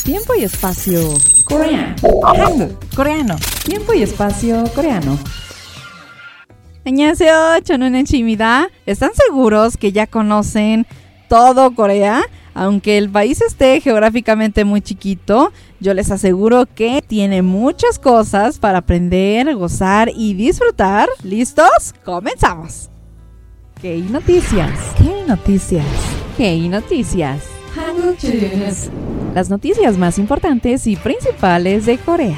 Tiempo y espacio coreano. Hangul, coreano. Tiempo y espacio coreano. 안녕하세요. 저는 Chimida. ¿Están seguros que ya conocen todo Corea? Aunque el país esté geográficamente muy chiquito, yo les aseguro que tiene muchas cosas para aprender, gozar y disfrutar. ¿Listos? Comenzamos. ¿Qué noticias? ¿Qué noticias? ¿Qué noticias? Hangul News. Las noticias más importantes y principales de Corea.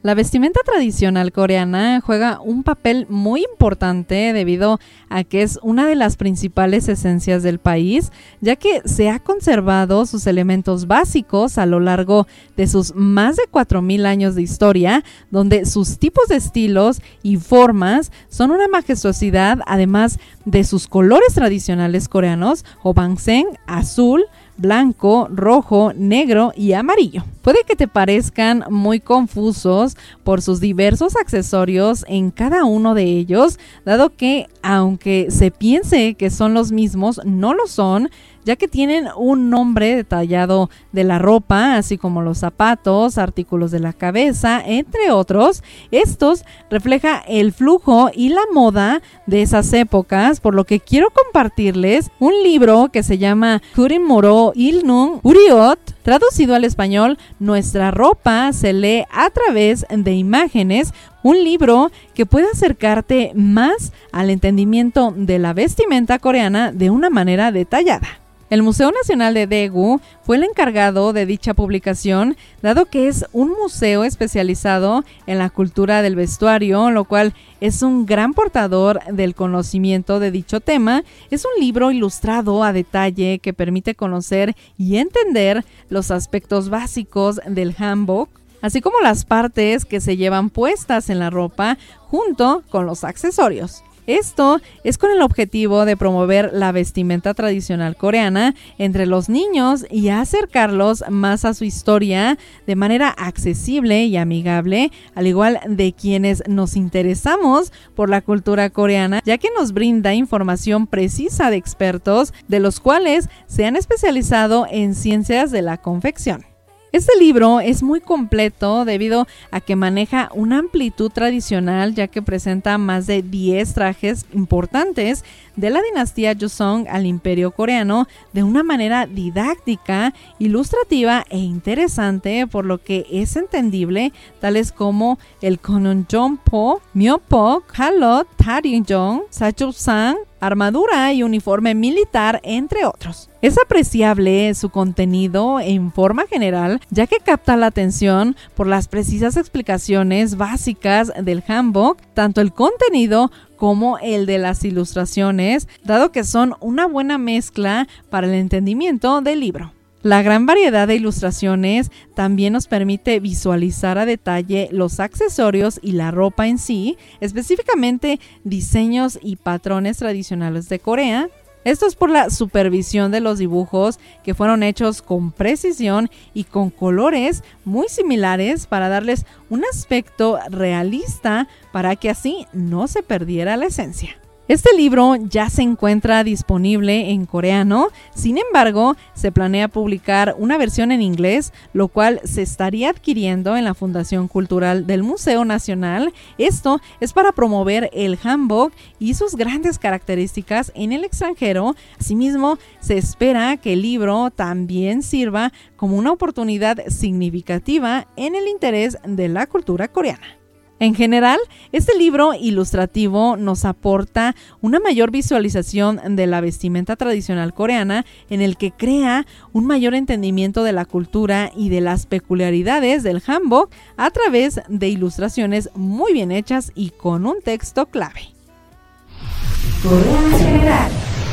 La vestimenta tradicional coreana juega un papel muy importante debido a que es una de las principales esencias del país, ya que se ha conservado sus elementos básicos a lo largo de sus más de 4.000 años de historia, donde sus tipos de estilos y formas son una majestuosidad, además de sus colores tradicionales coreanos, o bangseng, azul, blanco, rojo, negro y amarillo. Puede que te parezcan muy confusos por sus diversos accesorios en cada uno de ellos, dado que aunque se piense que son los mismos, no lo son, ya que tienen un nombre detallado de la ropa, así como los zapatos, artículos de la cabeza, entre otros. Estos refleja el flujo y la moda de esas épocas, por lo que quiero compartirles un libro que se llama Kurin Moro Ilnung Uriot, traducido al español, Nuestra ropa se lee a través de imágenes, un libro que puede acercarte más al entendimiento de la vestimenta coreana de una manera detallada. El Museo Nacional de Daegu fue el encargado de dicha publicación, dado que es un museo especializado en la cultura del vestuario, lo cual es un gran portador del conocimiento de dicho tema. Es un libro ilustrado a detalle que permite conocer y entender los aspectos básicos del hanbok, así como las partes que se llevan puestas en la ropa junto con los accesorios. Esto es con el objetivo de promover la vestimenta tradicional coreana entre los niños y acercarlos más a su historia de manera accesible y amigable, al igual de quienes nos interesamos por la cultura coreana, ya que nos brinda información precisa de expertos, de los cuales se han especializado en ciencias de la confección. Este libro es muy completo debido a que maneja una amplitud tradicional ya que presenta más de 10 trajes importantes de la dinastía Joseon al imperio coreano de una manera didáctica, ilustrativa e interesante por lo que es entendible tales como el Kononjongpo, Myeopok, Halot, Tarinjong, Sachupsang, armadura y uniforme militar, entre otros. Es apreciable su contenido en forma general, ya que capta la atención por las precisas explicaciones básicas del handbook, tanto el contenido como el de las ilustraciones, dado que son una buena mezcla para el entendimiento del libro. La gran variedad de ilustraciones también nos permite visualizar a detalle los accesorios y la ropa en sí, específicamente diseños y patrones tradicionales de Corea. Esto es por la supervisión de los dibujos que fueron hechos con precisión y con colores muy similares para darles un aspecto realista para que así no se perdiera la esencia. Este libro ya se encuentra disponible en coreano, sin embargo, se planea publicar una versión en inglés, lo cual se estaría adquiriendo en la Fundación Cultural del Museo Nacional. Esto es para promover el handbook y sus grandes características en el extranjero. Asimismo, se espera que el libro también sirva como una oportunidad significativa en el interés de la cultura coreana. En general, este libro ilustrativo nos aporta una mayor visualización de la vestimenta tradicional coreana en el que crea un mayor entendimiento de la cultura y de las peculiaridades del hanbok a través de ilustraciones muy bien hechas y con un texto clave.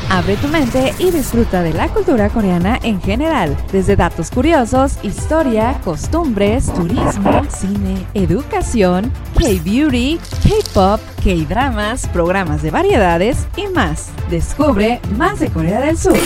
Abre tu mente y disfruta de la cultura coreana en general, desde datos curiosos, historia, costumbres, turismo, cine, educación, K-beauty, K-pop, K-dramas, programas de variedades y más. Descubre más de Corea del Sur.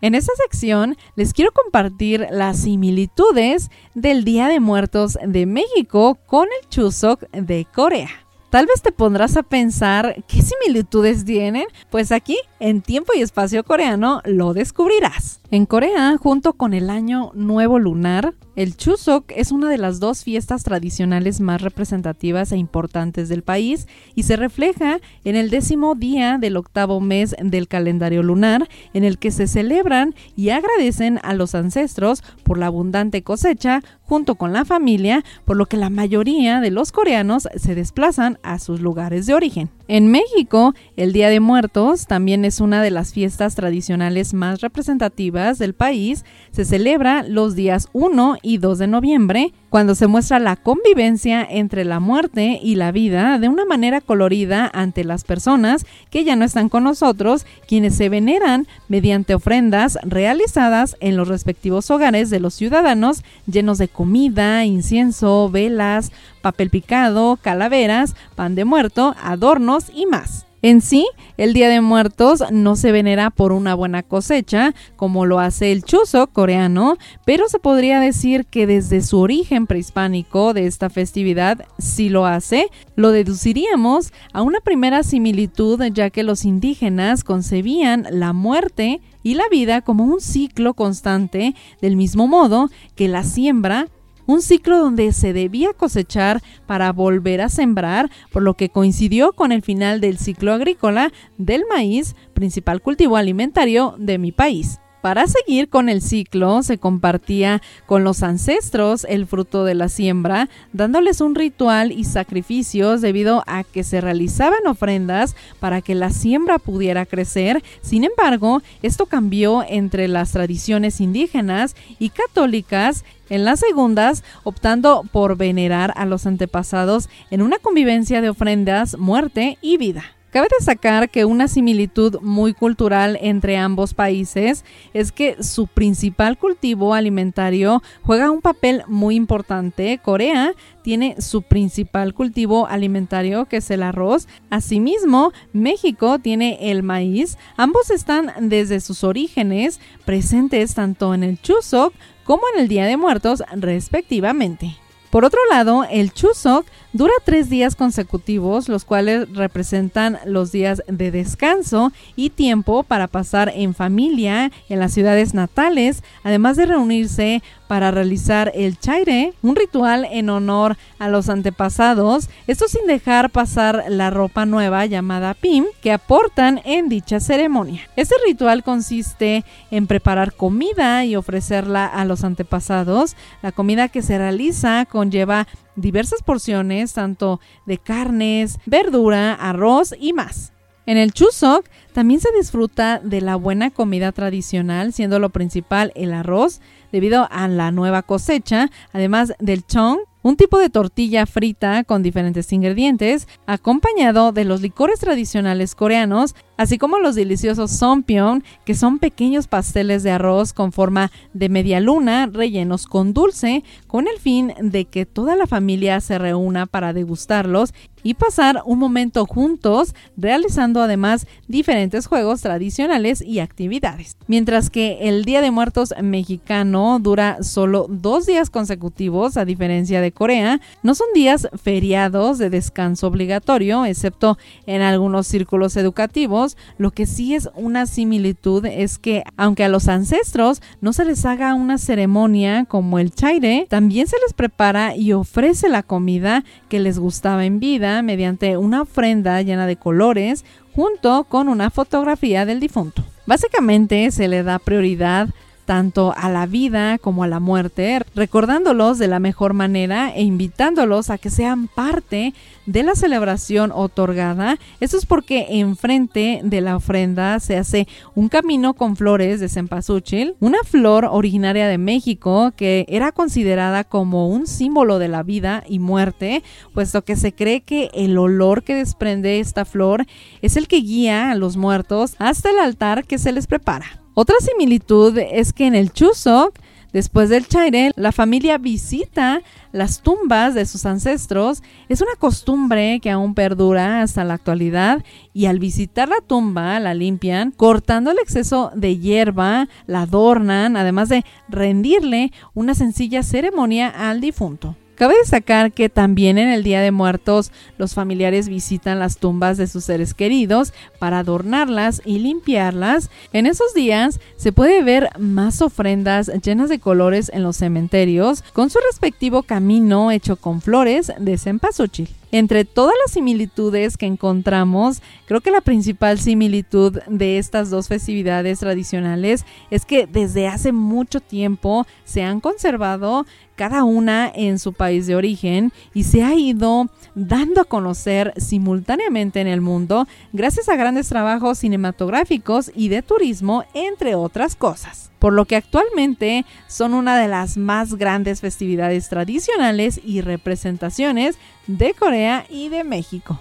En esta sección les quiero compartir las similitudes del Día de Muertos de México con el Chuseok de Corea. Tal vez te pondrás a pensar qué similitudes tienen, pues aquí en tiempo y espacio coreano lo descubrirás. En Corea, junto con el Año Nuevo Lunar, el Chuseok es una de las dos fiestas tradicionales más representativas e importantes del país y se refleja en el décimo día del octavo mes del calendario lunar, en el que se celebran y agradecen a los ancestros por la abundante cosecha junto con la familia, por lo que la mayoría de los coreanos se desplazan a sus lugares de origen. En México, el Día de Muertos también es una de las fiestas tradicionales más representativas del país. Se celebra los días 1 y 2 de noviembre, cuando se muestra la convivencia entre la muerte y la vida de una manera colorida ante las personas que ya no están con nosotros, quienes se veneran mediante ofrendas realizadas en los respectivos hogares de los ciudadanos, llenos de comida, incienso, velas, papel picado, calaveras, pan de muerto, adornos y más. En sí, el Día de Muertos no se venera por una buena cosecha, como lo hace el chuzo coreano, pero se podría decir que desde su origen prehispánico de esta festividad sí lo hace. Lo deduciríamos a una primera similitud, ya que los indígenas concebían la muerte y la vida como un ciclo constante, del mismo modo que la siembra un ciclo donde se debía cosechar para volver a sembrar, por lo que coincidió con el final del ciclo agrícola del maíz, principal cultivo alimentario de mi país. Para seguir con el ciclo, se compartía con los ancestros el fruto de la siembra, dándoles un ritual y sacrificios debido a que se realizaban ofrendas para que la siembra pudiera crecer. Sin embargo, esto cambió entre las tradiciones indígenas y católicas en las segundas, optando por venerar a los antepasados en una convivencia de ofrendas, muerte y vida. Cabe destacar que una similitud muy cultural entre ambos países es que su principal cultivo alimentario juega un papel muy importante. Corea tiene su principal cultivo alimentario que es el arroz. Asimismo, México tiene el maíz. Ambos están desde sus orígenes presentes tanto en el Chuseok como en el Día de Muertos respectivamente. Por otro lado, el Chuseok dura tres días consecutivos, los cuales representan los días de descanso y tiempo para pasar en familia en las ciudades natales, además de reunirse para realizar el chaire, un ritual en honor a los antepasados, esto sin dejar pasar la ropa nueva llamada pim que aportan en dicha ceremonia. Este ritual consiste en preparar comida y ofrecerla a los antepasados. La comida que se realiza conlleva diversas porciones, tanto de carnes, verdura, arroz y más. En el Chuseok también se disfruta de la buena comida tradicional, siendo lo principal el arroz, debido a la nueva cosecha, además del chong, un tipo de tortilla frita con diferentes ingredientes, acompañado de los licores tradicionales coreanos, así como los deliciosos sompyeon, que son pequeños pasteles de arroz con forma de media luna, rellenos con dulce, con el fin de que toda la familia se reúna para degustarlos y pasar un momento juntos, realizando además diferentes juegos tradicionales y actividades. Mientras que el Día de Muertos mexicano dura solo dos días consecutivos, a diferencia de Corea, no son días feriados de descanso obligatorio, excepto en algunos círculos educativos. Lo que sí es una similitud es que, aunque a los ancestros no se les haga una ceremonia como el chaire, también se les prepara y ofrece la comida que les gustaba en vida mediante una ofrenda llena de colores junto con una fotografía del difunto. Básicamente se le da prioridad tanto a la vida como a la muerte, recordándolos de la mejor manera e invitándolos a que sean parte de la celebración otorgada. Esto es porque enfrente de la ofrenda se hace un camino con flores de cempasúchil, una flor originaria de México que era considerada como un símbolo de la vida y muerte, puesto que se cree que el olor que desprende esta flor es el que guía a los muertos hasta el altar que se les prepara. Otra similitud es que en el Chuseok, después del Chaire, la familia visita las tumbas de sus ancestros. Es una costumbre que aún perdura hasta la actualidad y al visitar la tumba la limpian, cortando el exceso de hierba, la adornan, además de rendirle una sencilla ceremonia al difunto. Cabe destacar que también en el Día de Muertos los familiares visitan las tumbas de sus seres queridos para adornarlas y limpiarlas. En esos días se puede ver más ofrendas llenas de colores en los cementerios con su respectivo camino hecho con flores de cempasúchil. Entre todas las similitudes que encontramos, creo que la principal similitud de estas dos festividades tradicionales es que desde hace mucho tiempo se han conservado cada una en su país de origen y se ha ido dando a conocer simultáneamente en el mundo gracias a grandes trabajos cinematográficos y de turismo, entre otras cosas. Por lo que actualmente son una de las más grandes festividades tradicionales y representaciones de Corea y de México.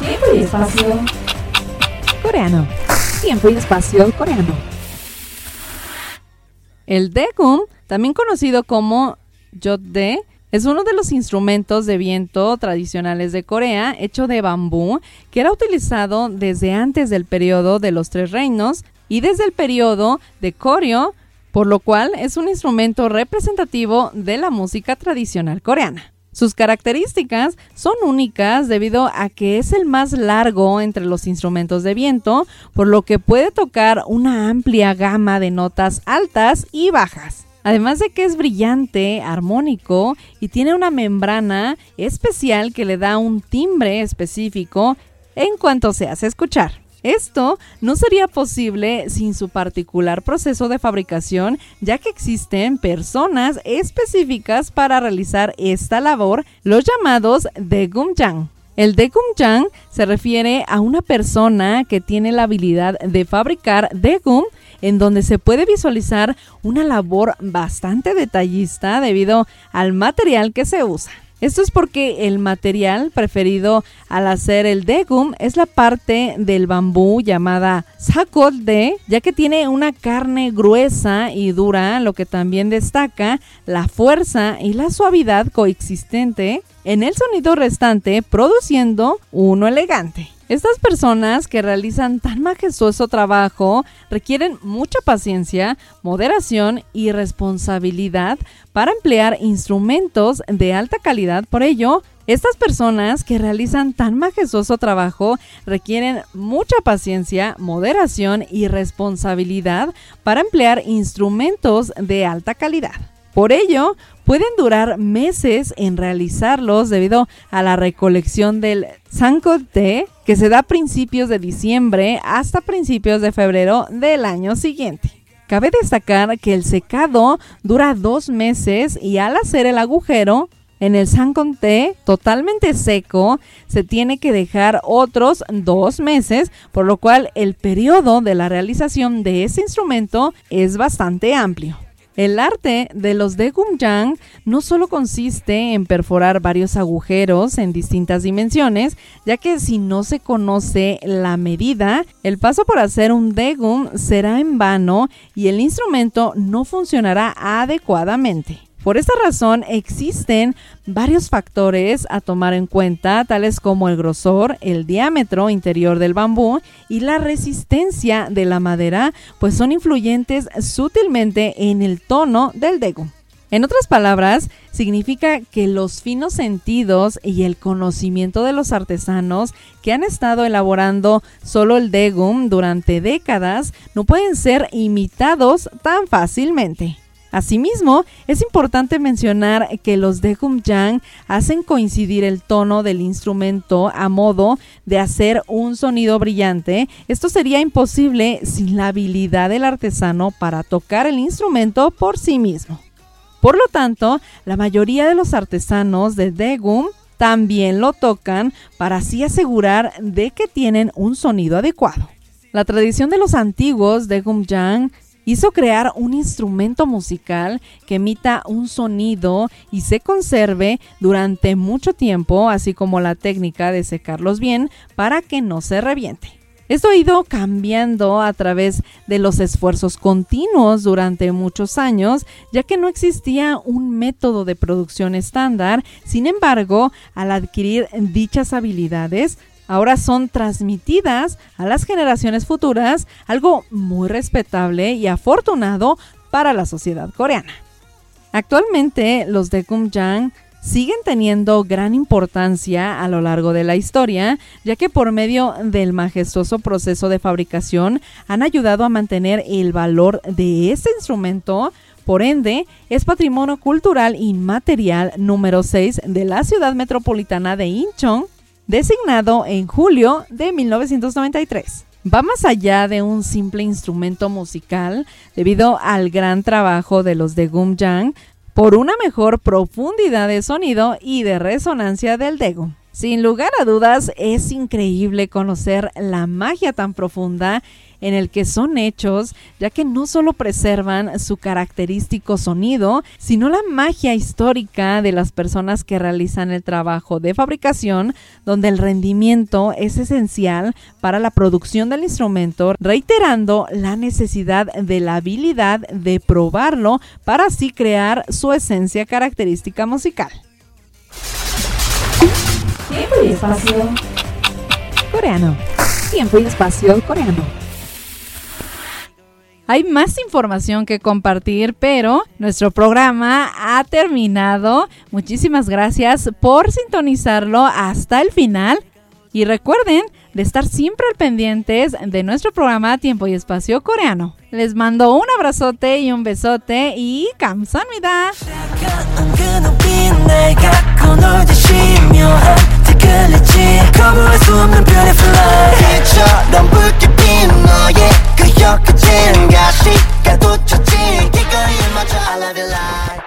Tiempo y espacio coreano. Tiempo y espacio coreano. El daegum, también conocido como jotde, es uno de los instrumentos de viento tradicionales de Corea, hecho de bambú, que era utilizado desde antes del periodo de los Tres Reinos y desde el periodo de Koryo, por lo cual es un instrumento representativo de la música tradicional coreana. Sus características son únicas debido a que es el más largo entre los instrumentos de viento, por lo que puede tocar una amplia gama de notas altas y bajas. Además de que es brillante, armónico y tiene una membrana especial que le da un timbre específico en cuanto se hace escuchar. Esto no sería posible sin su particular proceso de fabricación, ya que existen personas específicas para realizar esta labor, los llamados Degumjang. El Degumjang se refiere a una persona que tiene la habilidad de fabricar Degum en donde se puede visualizar una labor bastante detallista debido al material que se usa. Esto es porque el material preferido al hacer el degum es la parte del bambú llamada de, ya que tiene una carne gruesa y dura, lo que también destaca la fuerza y la suavidad coexistente en el sonido restante, produciendo uno elegante. Estas personas que realizan tan majestuoso trabajo requieren mucha paciencia, moderación y responsabilidad para emplear instrumentos de alta calidad. Por ello, estas personas que realizan tan majestuoso trabajo requieren mucha paciencia, moderación y responsabilidad para emplear instrumentos de alta calidad. Por ello, pueden durar meses en realizarlos debido a la recolección del Sankote que se da a principios de diciembre hasta principios de febrero del año siguiente. Cabe destacar que el secado dura dos meses y al hacer el agujero en el Sankote totalmente seco se tiene que dejar otros dos meses, por lo cual el periodo de la realización de ese instrumento es bastante amplio. El arte de los de Gumjang no solo consiste en perforar varios agujeros en distintas dimensiones, ya que si no se conoce la medida, el paso por hacer un degum será en vano y el instrumento no funcionará adecuadamente. Por esta razón existen varios factores a tomar en cuenta, tales como el grosor, el diámetro interior del bambú y la resistencia de la madera, pues son influyentes sutilmente en el tono del dego. En otras palabras, significa que los finos sentidos y el conocimiento de los artesanos que han estado elaborando solo el degum durante décadas no pueden ser imitados tan fácilmente. Asimismo, es importante mencionar que los de Yang hacen coincidir el tono del instrumento a modo de hacer un sonido brillante. Esto sería imposible sin la habilidad del artesano para tocar el instrumento por sí mismo. Por lo tanto, la mayoría de los artesanos de Degum también lo tocan para así asegurar de que tienen un sonido adecuado. La tradición de los antiguos de Yang hizo crear un instrumento musical que emita un sonido y se conserve durante mucho tiempo, así como la técnica de secarlos bien para que no se reviente. Esto ha ido cambiando a través de los esfuerzos continuos durante muchos años, ya que no existía un método de producción estándar. Sin embargo, al adquirir dichas habilidades, ahora son transmitidas a las generaciones futuras, algo muy respetable y afortunado para la sociedad coreana. Actualmente los de Kumjang siguen teniendo gran importancia a lo largo de la historia, ya que por medio del majestuoso proceso de fabricación han ayudado a mantener el valor de ese instrumento. Por ende, es patrimonio cultural inmaterial número 6 de la ciudad metropolitana de Incheon, designado en julio de 1993 va más allá de un simple instrumento musical debido al gran trabajo de los de Gumjang por una mejor profundidad de sonido y de resonancia del Dego. Sin lugar a dudas, es increíble conocer la magia tan profunda en el que son hechos, ya que no solo preservan su característico sonido, sino la magia histórica de las personas que realizan el trabajo de fabricación, donde el rendimiento es esencial para la producción del instrumento, reiterando la necesidad de la habilidad de probarlo para así crear su esencia característica musical. Tiempo y espacio coreano. Tiempo y espacio coreano. Hay más información que compartir, pero nuestro programa ha terminado. Muchísimas gracias por sintonizarlo hasta el final. Y recuerden de estar siempre al pendientes de nuestro programa Tiempo y Espacio Coreano. Les mando un abrazote y un besote y 감사합니다. 들렸지 거부할 수 없는 beautiful life 빛처럼 붉게 핀 너의 그 혀끝인 가시가 도쳤지 기꺼이 맞춰 I love you like